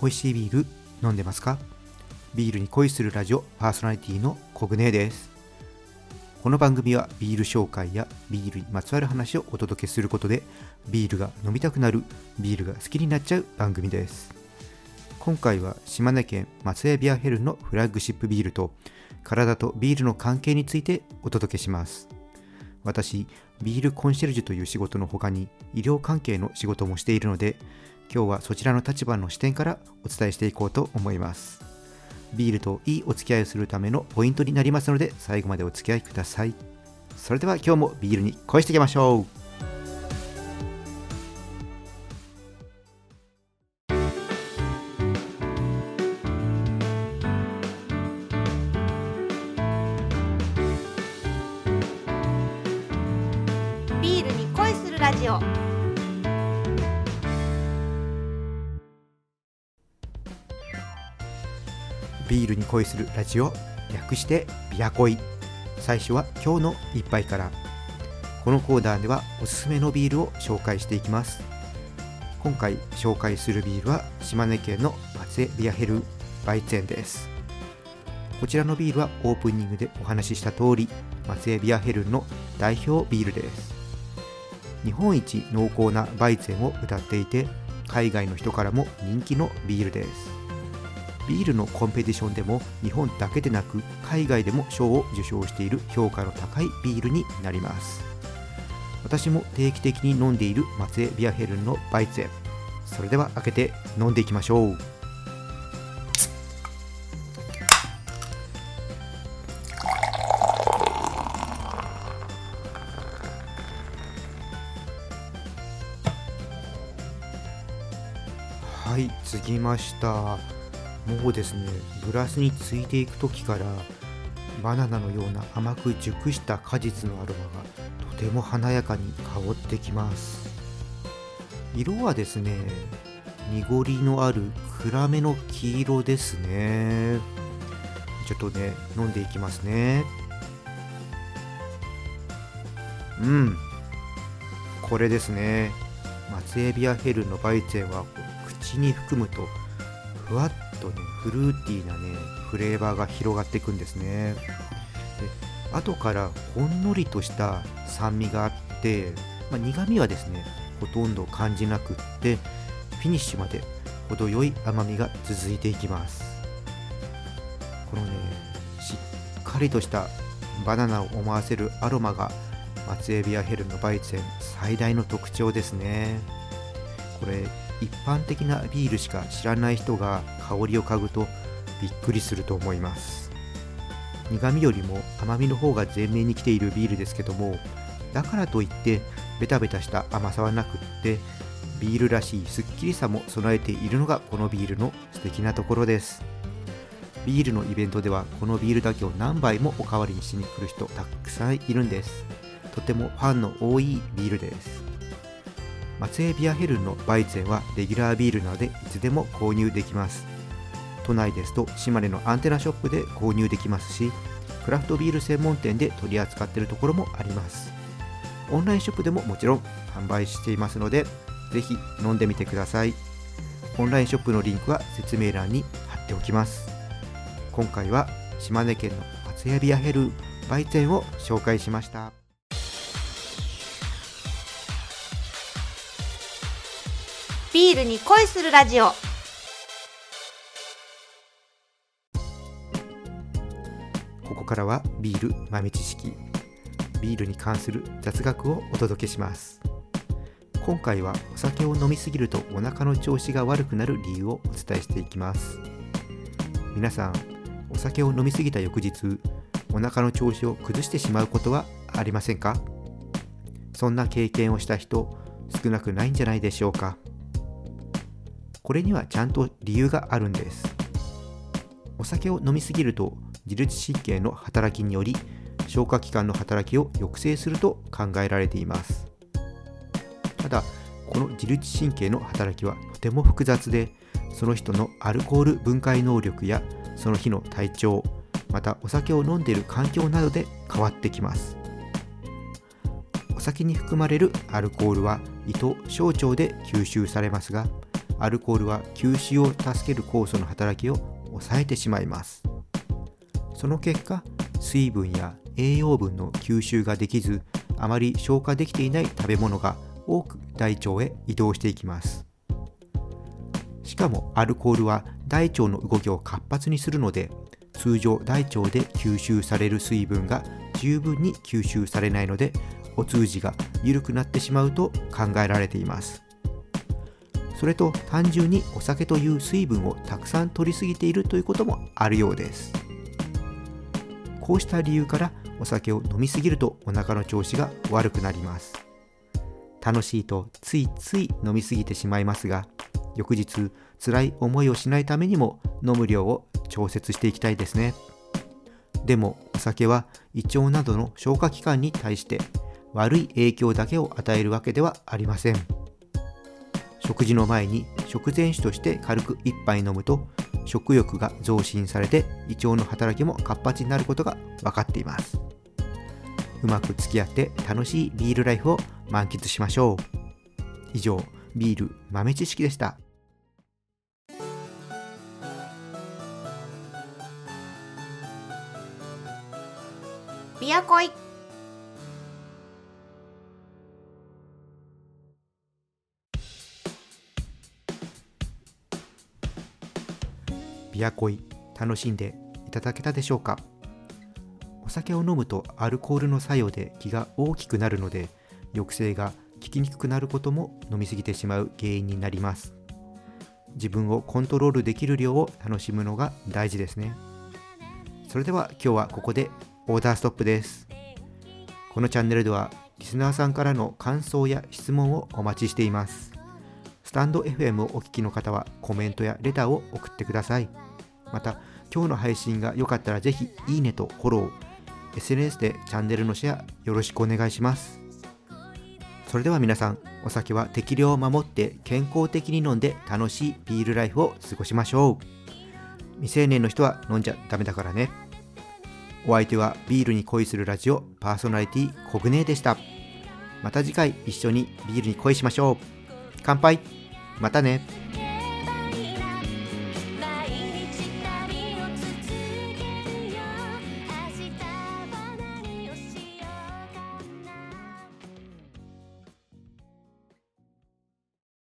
美味しいビール飲んでますか？ビールに恋するラジオパーソナリティのコグネです。この番組はビール紹介やビールにまつわる話をお届けすることでビールが飲みたくなるビールが好きになっちゃう番組です。今回は島根県松江ビアヘルのフラッグシップビールと体とビールの関係についてお届けします。私ビールコンシェルジュという仕事の他に医療関係の仕事もしているので今日はそちらの立場の視点からお伝えしていこうと思います。ビールといいお付き合いをするためのポイントになりますので最後までお付き合いください。それでは今日もビールに恋していきましょう。ビールに恋するラジオ。ビールに恋するラジオ略してビア恋。最初は今日の一杯から。このコーナーではおすすめのビールを紹介していきます。今回紹介するビールは島根県の松江ビアヘルバイツェンです。こちらのビールはオープニングでお話しした通り松江ビアヘルンの代表ビールです。日本一濃厚なバイツェンを歌っていて海外の人からも人気のビールです。ビールのコンペティションでも日本だけでなく海外でも賞を受賞している評価の高いビールになります。私も定期的に飲んでいる松江ビアヘルンのバイツェそれでは開けて飲んでいきましょう。はい継ぎました。もうですねグラスについていく時からバナナのような甘く熟した果実のアロマがとても華やかに香ってきます。色はですね濁りのある暗めの黄色ですね。ちょっとね飲んでいきますね。うん。これですね。松江ビアヘルのバイツェンは口に含むとふわっとねフルーティーなねフレーバーが広がっていくんですね。で後からほんのりとした酸味があって、まあ、苦味はですねほとんど感じなくってフィニッシュまで程よい甘みが続いていきます。このねしっかりとしたバナナを思わせるアロマが松江ビアヘルのバイツェン最大の特徴ですね。これ一般的なビールしか知らない人が香りを嗅ぐとびっくりすると思います。苦味よりも甘みの方が前面に来ているビールですけどもだからといってベタベタした甘さはなくってビールらしいすっきりさも備えているのがこのビールの素敵なところです。ビールのイベントではこのビールだけを何杯もおかわりにしに来る人たくさんいるんです。とてもファンの多いビールです。松江ビアヘルンのバイツェンはレギュラービールなのでいつでも購入できます。都内ですと島根のアンテナショップで購入できますしクラフトビール専門店で取り扱っているところもあります。オンラインショップでももちろん販売していますのでぜひ飲んでみてください。オンラインショップのリンクは説明欄に貼っておきます。今回は島根県の松江ビアヘルンバイツェンを紹介しました。ビールに恋するラジオ。ここからはビール豆知識。ビールに関する雑学をお届けします。今回はお酒を飲みすぎるとお腹の調子が悪くなる理由をお伝えしていきます。皆さんお酒を飲みすぎた翌日お腹の調子を崩してしまうことはありませんか？そんな経験をした人少なくないんじゃないでしょうか？これにはちゃんと理由があるんです。お酒を飲みすぎると自律神経の働きにより消化器官の働きを抑制すると考えられています。ただこの自律神経の働きはとても複雑でその人のアルコール分解能力やその日の体調またお酒を飲んでいる環境などで変わってきます。お酒に含まれるアルコールは胃と小腸で吸収されますがアルコールは吸収を助ける酵素の働きを抑えてしまいます。その結果水分や栄養分の吸収ができずあまり消化できていない食べ物が多く大腸へ移動していきます。しかもアルコールは大腸の動きを活発にするので通常大腸で吸収される水分が十分に吸収されないのでお通じが緩くなってしまうと考えられています。それと単純にお酒という水分をたくさん摂りすぎているということもあるようです。こうした理由からお酒を飲みすぎるとお腹の調子が悪くなります。楽しいとついつい飲みすぎてしまいますが翌日辛い思いをしないためにも飲む量を調節していきたいですね。でもお酒は胃腸などの消化器官に対して悪い影響だけを与えるわけではありません。食事の前に食前酒として軽く一杯飲むと食欲が増進されて胃腸の働きも活発になることが分かっています。うまく付き合って楽しいビールライフを満喫しましょう。以上ビール豆知識でした。ビアコイ。ビアコイ楽しんでいただけたでしょうか？お酒を飲むとアルコールの作用で気が大きくなるので抑制が効きにくくなることも飲みすぎてしまう原因になります。自分をコントロールできる量を楽しむのが大事ですね。それでは今日はここでオーダーストップです。このチャンネルではリスナーさんからの感想や質問をお待ちしています。スタンド FM をお聞きの方はコメントやレターを送ってください。また今日の配信が良かったらぜひいいねとフォロー SNS でチャンネルのシェアよろしくお願いします。それでは皆さんお酒は適量を守って健康的に飲んで楽しいビールライフを過ごしましょう。未成年の人は飲んじゃダメだからね。お相手はビールに恋するラジオパーソナリティコグネでした。また次回一緒にビールに恋しましょう。乾杯。またね。